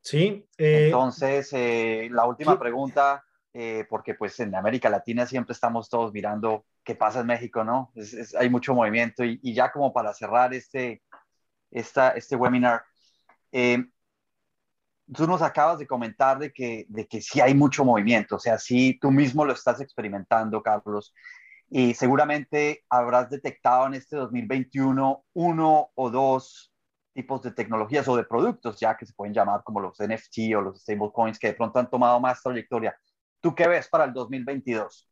Sí. Eh, Entonces, eh, la última pregunta, eh, porque pues en América Latina siempre estamos todos mirando qué pasa en México, ¿no? hay mucho movimiento y, ya como para cerrar este, esta, este webinar, tú nos acabas de comentar de que, de que sí hay mucho movimiento, o sea, sí tú mismo lo estás experimentando, Carlos y seguramente habrás detectado en este 2021 uno o dos tipos de tecnologías o de productos ya que se pueden llamar como los NFT o los stablecoins que de pronto han tomado más trayectoria. ¿Tú qué ves para el 2022?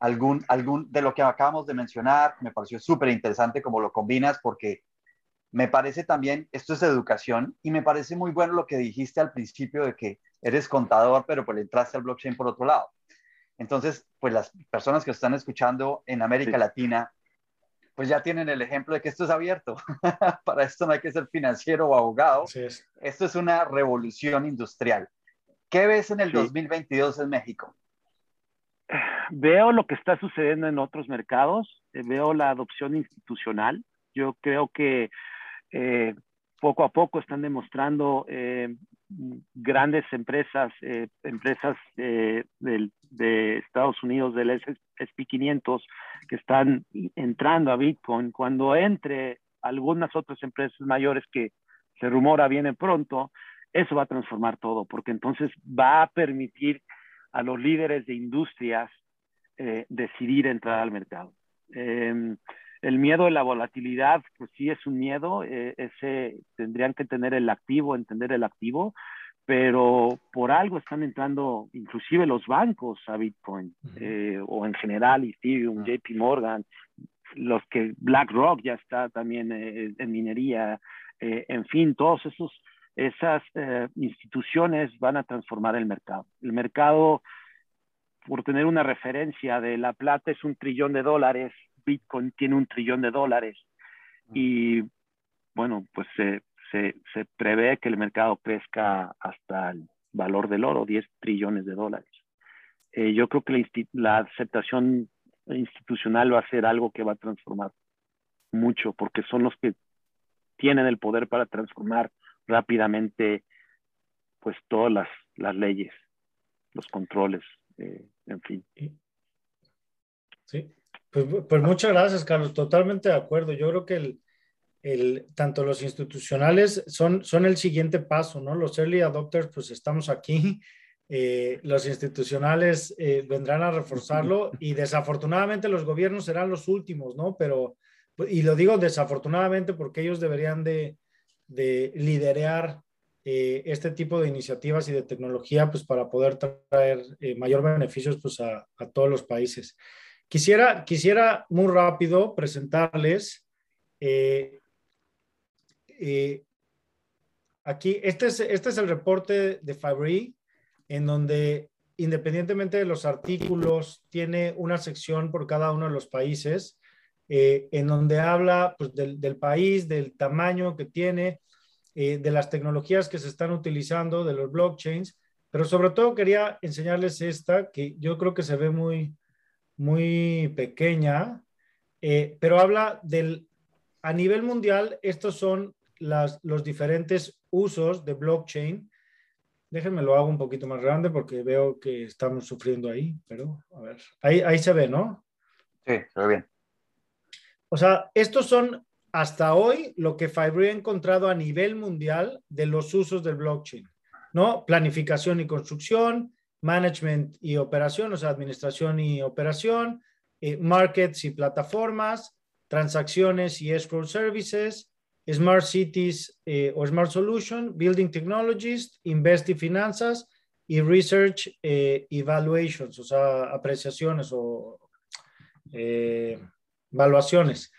¿Algún, algún de lo que acabamos de mencionar? Me pareció súper interesante cómo lo combinas porque me parece también, esto es educación y me parece muy bueno lo que dijiste al principio de que eres contador, pero pues entraste al blockchain por otro lado. Entonces, pues las personas que están escuchando en América Latina, pues ya tienen el ejemplo de que esto es abierto. *laughs* Para esto no hay que ser financiero o abogado. Esto es una revolución industrial. ¿Qué ves en el 2022 en México? Veo lo que está sucediendo en otros mercados, eh, veo la adopción institucional. Yo creo que eh, poco a poco están demostrando eh, grandes empresas, eh, empresas de Estados Unidos del SP 500 que están entrando a Bitcoin. Cuando entre algunas otras empresas mayores que se rumora vienen pronto, eso va a transformar todo, porque entonces va a permitir a los líderes de industrias eh, decidir entrar al mercado. Em, el miedo de la volatilidad, pues sí es un miedo, eh, ese tendrían que tener el activo, entender el activo, pero por algo están entrando inclusive los bancos a Bitcoin, eh, o en general Ethereum, JP Morgan, los que BlackRock ya está también eh, en minería, en fin, todos esos esas instituciones van a transformar el mercado. El mercado, por tener una referencia de la plata, es un trillón de dólares Bitcoin tiene un trillón de dólares y bueno, pues se, se, prevé que el mercado crezca hasta el valor del oro, 10 trillones de dólares. Eh, yo creo que la, la, aceptación institucional va a ser algo que va a transformar mucho, porque son los que tienen el poder para transformar rápidamente pues todas las, las leyes, los controles, eh, en fin. Sí, pues, pues, muchas gracias, Carlos. Totalmente de acuerdo. Yo creo que el, el, tanto los institucionales son, son el siguiente paso, ¿no? Los early adopters, pues estamos aquí. Eh, los institucionales eh, vendrán a reforzarlo *laughs* y desafortunadamente los gobiernos serán los últimos, ¿no? Pero, y lo digo desafortunadamente porque ellos deberían de, de liderar eh, este tipo de iniciativas y de tecnología, pues para poder traer mayor beneficios pues, a, a todos los países. Quisiera, quisiera muy rápido presentarles eh, eh, aquí, este es, este es el reporte de Fabri, en donde independientemente de los artículos, tiene una sección por cada uno de los países, eh, en donde habla pues, del, del, país, del tamaño que tiene, de las tecnologías que se están utilizando, de los blockchains, pero sobre todo quería enseñarles esta, que yo creo que se ve muy, muy pequeña, eh, pero habla del, a nivel mundial, estos son las, los diferentes usos de blockchain. Déjenme lo hago un poquito más grande porque veo que estamos sufriendo ahí, pero a ver, ahí, ahí se ve, ¿no? Sí, se ve bien. O sea, estos son hasta hoy lo que Fibre ha encontrado a nivel mundial de los usos del blockchain, ¿no? Planificación y construcción, management y operación, o sea, administración y operación, eh, markets y plataformas, transacciones y escrow services, smart cities eh, o smart solution, building technologies, invest y finanzas y research eh, evaluations, o sea, apreciaciones o evaluaciones.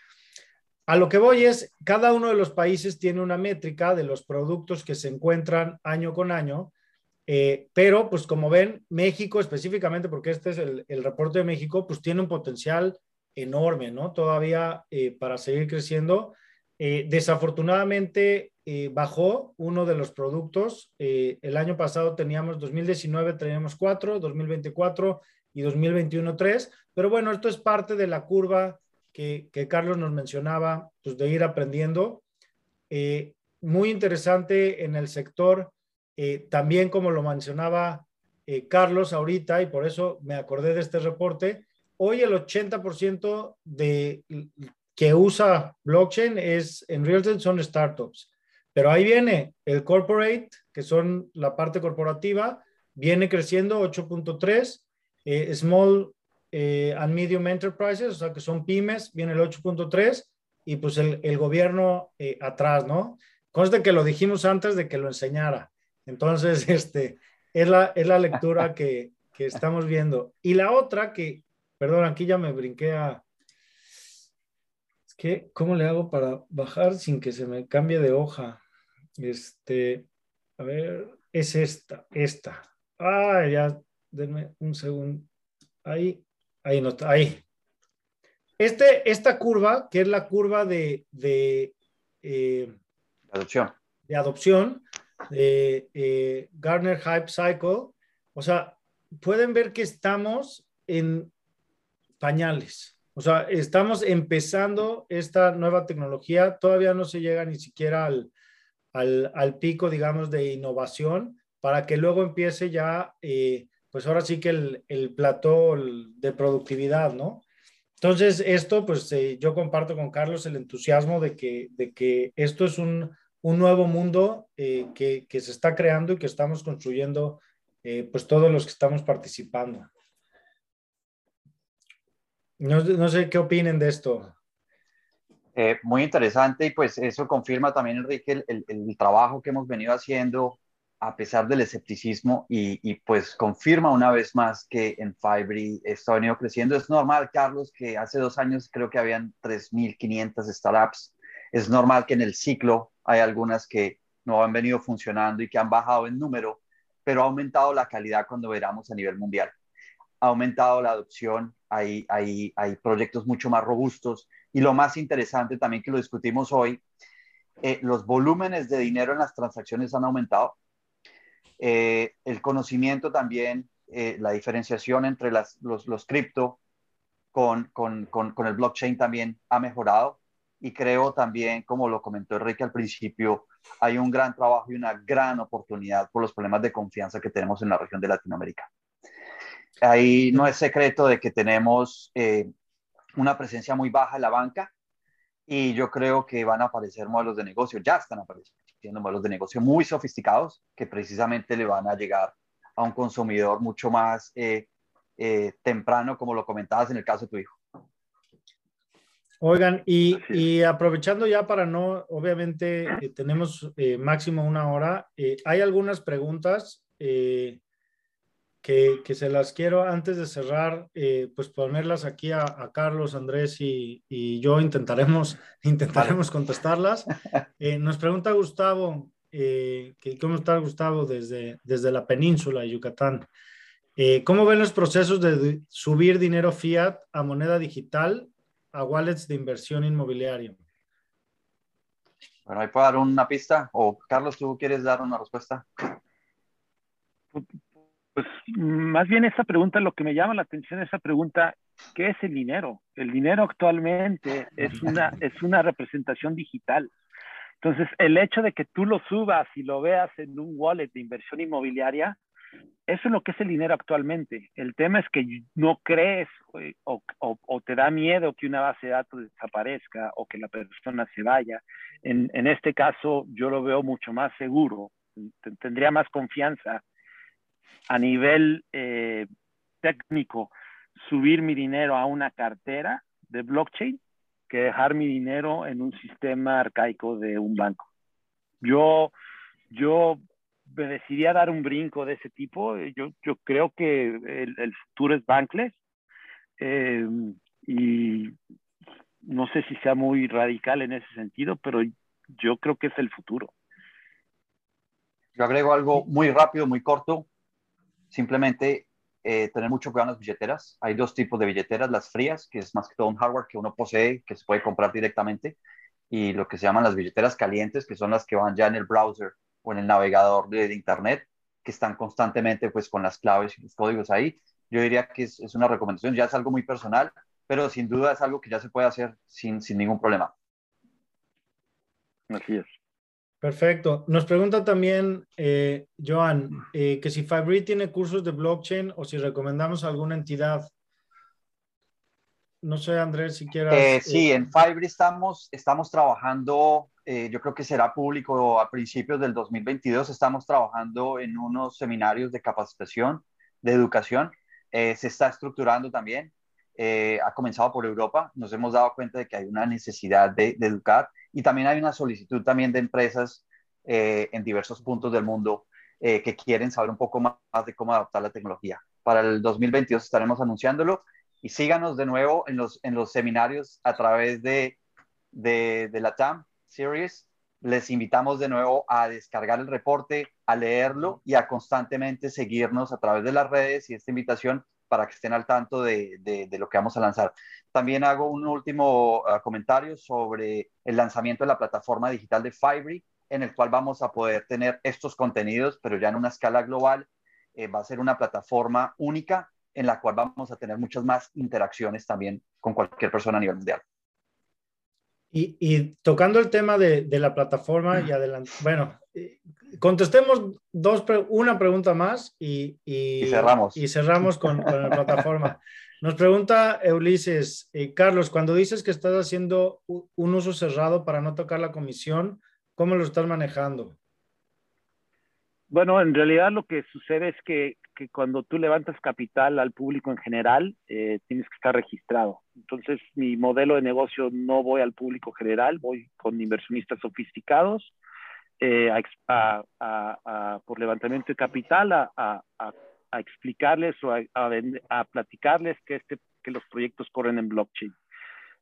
A lo que voy es, cada uno de los países tiene una métrica de los productos que se encuentran año con año, eh, pero pues como ven, México específicamente, porque este es el, reporte de México, pues tiene un potencial enorme, ¿no? Todavía eh, para seguir creciendo. Eh, desafortunadamente bajó uno de los productos. el año pasado teníamos, 2019 teníamos cuatro, 2024 y 2021 tres, pero bueno, esto es parte de la curva que, Carlos nos mencionaba, pues de ir aprendiendo. Eh, muy interesante en el sector, eh, también como lo mencionaba eh, Carlos ahorita, y por eso me acordé de este reporte, hoy el 80% de que usa blockchain es en real son startups. Pero ahí viene el corporate, que son la parte corporativa, viene creciendo 8.3, small eh, and medium enterprises, o sea, que son pymes, viene el 8.3 y pues el, el gobierno eh, atrás, ¿no? Conste que lo dijimos antes de que lo enseñara. Entonces, *laughs* este, es la, es la lectura que, que estamos viendo. Y la otra que, perdón, aquí ya me brinqué a... Es que, ¿cómo le hago para bajar sin que se me cambie de hoja? Este, a ver, es esta, esta. Ah, ya, denme un segundo. Ahí, Ahí no está, ahí. Este, esta curva, que es la curva de, de eh, adopción, de adopción, de eh, Garner Hype Cycle, o sea, pueden ver que estamos en pañales. O sea, estamos empezando esta nueva tecnología, todavía no se llega ni siquiera al, al, al pico, digamos, de innovación, para que luego empiece ya eh, pues ahora sí que el, el plató de productividad, ¿no? Entonces, esto, pues eh, yo comparto con Carlos el entusiasmo de que, de que esto es un, un nuevo mundo eh, que, que, se está creando y que estamos construyendo, eh, pues todos los que estamos participando. No, no sé qué opinen de esto. muy interesante y pues eso confirma también, Enrique, el, el, el trabajo que hemos venido haciendo a pesar del escepticismo y, pues confirma una vez más que en Fibre esto ha venido creciendo. Es normal, Carlos, que hace dos años creo que habían 3.500 startups. Es normal que en el ciclo hay algunas que no han venido funcionando y que han bajado en número, pero ha aumentado la calidad cuando veramos a nivel mundial. Ha aumentado la adopción, hay, hay, hay proyectos mucho más robustos y lo más interesante también que lo discutimos hoy, eh, los volúmenes de dinero en las transacciones han aumentado eh, el conocimiento también, eh, la diferenciación entre las, los, los cripto con, con, con, con, el blockchain también ha mejorado. Y creo también, como lo comentó Enrique al principio, hay un gran trabajo y una gran oportunidad por los problemas de confianza que tenemos en la región de Latinoamérica. Ahí no es secreto de que tenemos eh, una presencia muy baja en la banca y yo creo que van a aparecer modelos de negocio, ya están apareciendo modelos de negocio muy sofisticados que precisamente le van a llegar a un consumidor mucho más eh, eh, temprano, como lo comentabas en el caso de tu hijo. Oigan, y, y aprovechando ya para no, obviamente eh, tenemos máximo una hora, hay algunas preguntas que, que, se las quiero antes de cerrar, pues ponerlas aquí a, a Carlos, Andrés y, y, yo intentaremos, *laughs* intentaremos contestarlas. nos pregunta Gustavo, ¿cómo está Gustavo desde, desde la península de Yucatán? ¿Cómo ven los procesos de subir dinero fiat a moneda digital a wallets de inversión inmobiliaria? Bueno, ¿ahí puedo dar una pista? O Carlos, ¿tú quieres dar una respuesta? Pues más bien esa pregunta, lo que me llama la atención esa pregunta, ¿qué es el dinero? El dinero actualmente es una, *laughs* es una representación digital. Entonces, el hecho de que tú lo subas y lo veas en un wallet de inversión inmobiliaria, eso es lo que es el dinero actualmente. El tema es que no crees eh, o, o, te da miedo que una base de datos desaparezca o que la persona se vaya. En, en este caso, yo lo veo mucho más seguro, tendría más confianza a nivel eh, técnico subir mi dinero a una cartera de blockchain que dejar mi dinero en un sistema arcaico de un banco. Yo, yo me decidí a dar un brinco de ese tipo. Yo, yo creo que el, el futuro es bankless. Eh, y no sé si sea muy radical en ese sentido, pero yo creo que es el futuro. Yo agrego algo muy rápido, muy corto. Simplemente eh, tener mucho cuidado en las billeteras. Hay dos tipos de billeteras, las frías, que es más que todo un hardware que uno posee, que se puede comprar directamente, y lo que se llaman las billeteras calientes, que son las que van ya en el browser o en el navegador de, Internet, que están constantemente pues con las claves y los códigos ahí. Yo diría que es, es una recomendación, ya es algo muy personal, pero sin duda es algo que ya se puede hacer sin, sin ningún problema. Así es. Perfecto. Nos pregunta también, eh, Joan, eh, que si Fabri tiene cursos de blockchain o si recomendamos alguna entidad. No sé, Andrés, si quieras. Eh, sí, en Fabri estamos, estamos trabajando, yo creo que será público a principios del 2022, estamos trabajando en unos seminarios de capacitación, de educación. se está estructurando también. ha comenzado por Europa. Nos hemos dado cuenta de que hay una necesidad de, de educar y también hay una solicitud también de empresas eh, en diversos puntos del mundo eh, que quieren saber un poco más de cómo adaptar la tecnología. Para el 2022 estaremos anunciándolo y síganos de nuevo en los, en los seminarios a través de, de, de la TAM Series. Les invitamos de nuevo a descargar el reporte, a leerlo y a constantemente seguirnos a través de las redes y esta invitación para que estén al tanto de, lo que vamos a lanzar. También hago un último ah, comentario sobre el lanzamiento de la plataforma digital de Fiverr, en el cual vamos a poder tener estos contenidos, pero ya en una escala global. Eh, va a ser una plataforma única en la cual vamos a tener muchas más interacciones también con cualquier persona a nivel mundial. Y, y tocando el tema de, de la plataforma y adelante, bueno, eh, contestemos dos, una pregunta más y, y, cerramos. Y cerramos con, con la plataforma. Nos pregunta Ulises, eh, Carlos, cuando dices que estás haciendo un uso cerrado para no tocar la comisión, ¿cómo lo estás manejando? Bueno, en realidad lo que sucede es que, que cuando tú levantas capital al público en general, eh, tienes que estar registrado. Entonces, mi modelo de negocio no voy al público general, voy con inversionistas sofisticados eh, a, a, por levantamiento de capital a, explicarles o a, platicarles que, este, que los proyectos corren en blockchain.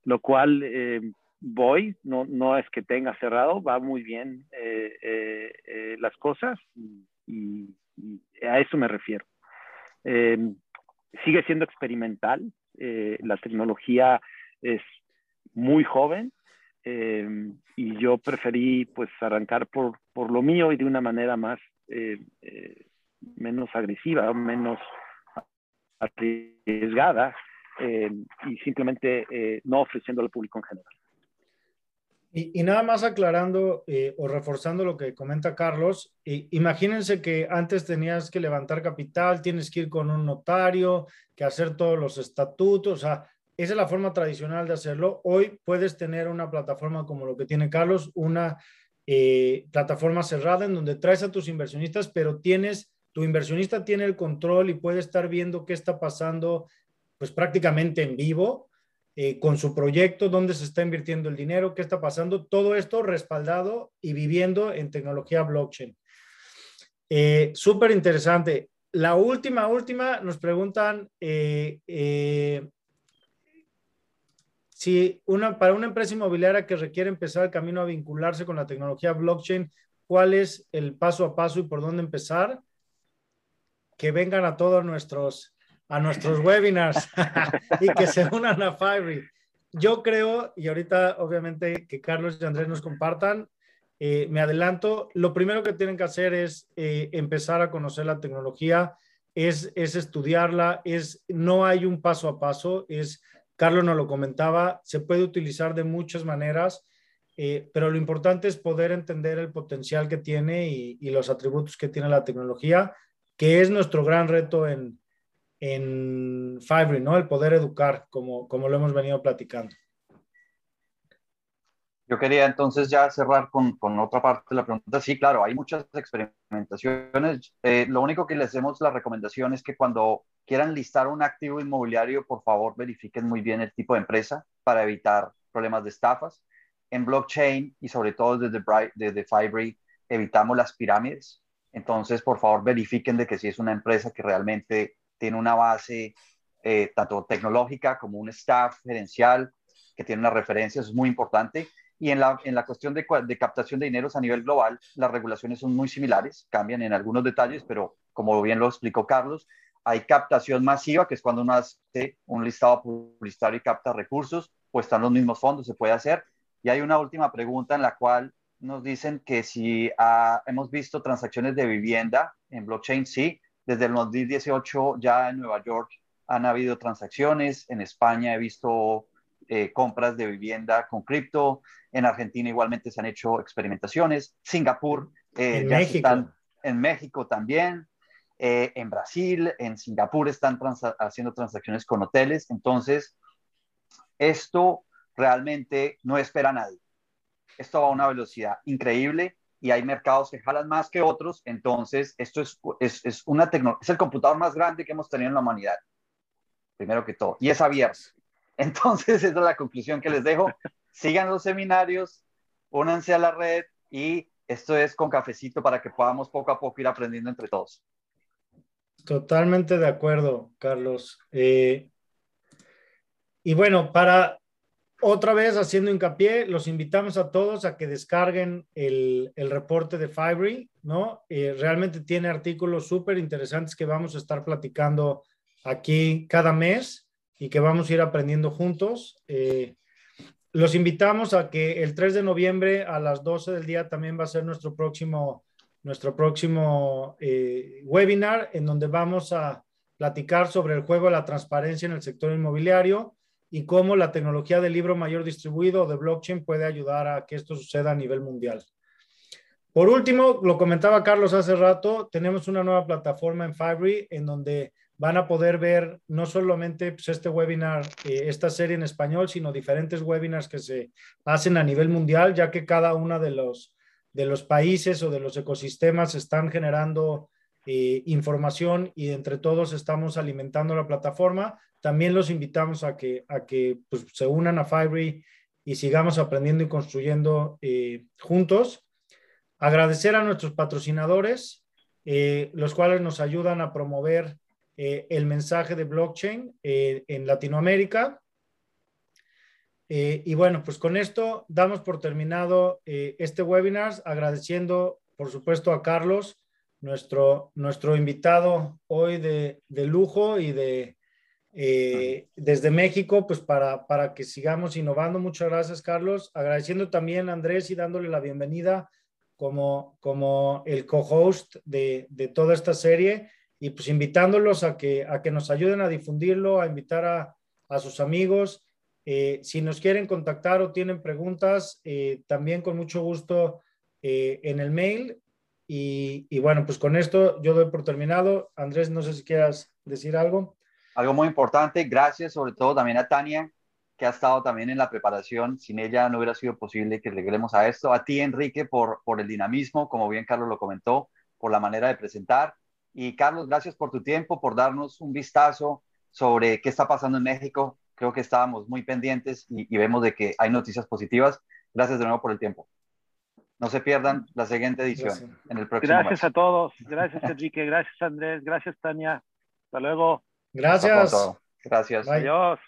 Lo cual eh, voy, no, no es que tenga cerrado, va muy bien eh, eh, las cosas y, a eso me refiero. sigue siendo experimental, la tecnología es muy joven, eh, y yo preferí pues arrancar por, por, lo mío y de una manera más eh, eh, menos agresiva, menos arriesgada y simplemente no ofreciendo al público en general. Y, nada más aclarando o reforzando lo que comenta Carlos, imagínense que antes tenías que levantar capital, tienes que ir con un notario, que hacer todos los estatutos, o sea, esa es la forma tradicional de hacerlo. Hoy puedes tener una plataforma como lo que tiene Carlos, una eh, plataforma cerrada en donde traes a tus inversionistas, pero tienes, tu inversionista tiene el control y puede estar viendo qué está pasando, pues prácticamente en vivo, eh, con su proyecto, dónde se está invirtiendo el dinero, qué está pasando, todo esto respaldado y viviendo en tecnología blockchain. Eh, Súper interesante. La última, última, nos preguntan, si una, para una empresa inmobiliaria que requiere empezar el camino a vincularse con la tecnología blockchain, ¿cuál es el paso a paso y por dónde empezar? Que vengan a todos nuestros, a nuestros webinars *laughs* y que se unan a Fiverr. Yo creo, y ahorita obviamente que Carlos y Andrés nos compartan, eh, me adelanto, lo primero que tienen que hacer es eh, empezar a conocer la tecnología, es, es estudiarla, es, no hay un paso a paso, es Carlos nos lo comentaba, se puede utilizar de muchas maneras, eh, pero lo importante es poder entender el potencial que tiene y, los atributos que tiene la tecnología, que es nuestro gran reto en, en Fiverr, ¿no? El poder educar, como, como lo hemos venido platicando. Yo quería entonces ya cerrar con, con, otra parte de la pregunta. Sí, claro, hay muchas experimentaciones. Eh, lo único que les hacemos la recomendación es que cuando quieran listar un activo inmobiliario, por favor verifiquen muy bien el tipo de empresa para evitar problemas de estafas. En blockchain y sobre todo desde, desde Fibre evitamos las pirámides. Entonces, por favor, verifiquen de que si es una empresa que realmente tiene una base eh, tanto tecnológica como un staff gerencial que tiene una referencia, eso es muy importante. Y en la, en la cuestión de, de, captación de dineros a nivel global, las regulaciones son muy similares, cambian en algunos detalles, pero como bien lo explicó Carlos, hay captación masiva, que es cuando uno hace un listado publicitario y capta recursos, pues están los mismos fondos, se puede hacer. Y hay una última pregunta en la cual nos dicen que si hemos visto transacciones de vivienda en blockchain, sí. Desde el 2018 ya en Nueva York han habido transacciones, en España he visto eh, compras de vivienda con cripto, en Argentina igualmente se han hecho experimentaciones, Singapur, eh, en, México. en México también, eh, en Brasil, en Singapur están haciendo transacciones con hoteles, entonces esto realmente no espera a nadie esto va a una velocidad increíble y hay mercados que jalan más que otros, entonces esto es, es, es una es el computador más grande que hemos tenido en la humanidad, primero que todo, y es abierto. Entonces, *laughs* esa es la conclusión que les dejo. Sigan los seminarios, únanse a la red y esto es con cafecito para que podamos poco a poco ir aprendiendo entre todos. Totalmente de acuerdo, Carlos. Eh, y bueno, para otra vez haciendo hincapié, los invitamos a todos a que descarguen el, reporte de Fibre, ¿no? Eh, realmente tiene artículos súper interesantes que vamos a estar platicando aquí cada mes y que vamos a ir aprendiendo juntos. Eh, los invitamos a que el 3 de noviembre a las 12 del día también va a ser nuestro próximo, nuestro próximo eh, webinar en donde vamos a platicar sobre el juego de la transparencia en el sector inmobiliario y cómo la tecnología del libro mayor distribuido o de blockchain puede ayudar a que esto suceda a nivel mundial. Por último, lo comentaba Carlos hace rato, tenemos una nueva plataforma en Fibre en donde van a poder ver no solamente pues, este webinar, eh, esta serie en español, sino diferentes webinars que se hacen a nivel mundial, ya que cada uno de los, de los países o de los ecosistemas están generando eh, información y entre todos estamos alimentando la plataforma. También los invitamos a que, a que pues, se unan a Fibre y sigamos aprendiendo y construyendo eh, juntos. Agradecer a nuestros patrocinadores, eh, los cuales nos ayudan a promover el mensaje de blockchain en Latinoamérica. y bueno, pues con esto damos por terminado este webinar, agradeciendo, por supuesto, a Carlos, nuestro, nuestro invitado hoy de, de lujo y de, eh, desde México, pues para, para que sigamos innovando. Muchas gracias, Carlos. Agradeciendo también a Andrés y dándole la bienvenida como, como el co-host de, de, toda esta serie y pues invitándolos a que, a que nos ayuden a difundirlo, a invitar a, a sus amigos. Eh, si nos quieren contactar o tienen preguntas, eh, también con mucho gusto en el mail. Y, bueno, pues con esto yo doy por terminado. Andrés, no sé si quieras decir algo algo muy importante, gracias sobre todo también a Tania, que ha estado también en la preparación. Sin ella no hubiera sido posible que lleguemos a esto. A ti, Enrique, por, por el dinamismo, como bien Carlos lo comentó, por la manera de presentar. Y Carlos, gracias por tu tiempo, por darnos un vistazo sobre qué está pasando en México. Creo que estábamos muy pendientes y, y vemos de que hay noticias positivas. Gracias de nuevo por el tiempo. No se pierdan la siguiente edición en el próximo Gracias a todos. Gracias, Enrique. Gracias, Andrés. Gracias, Tania. Hasta luego. Gracias. Gracias. Adiós.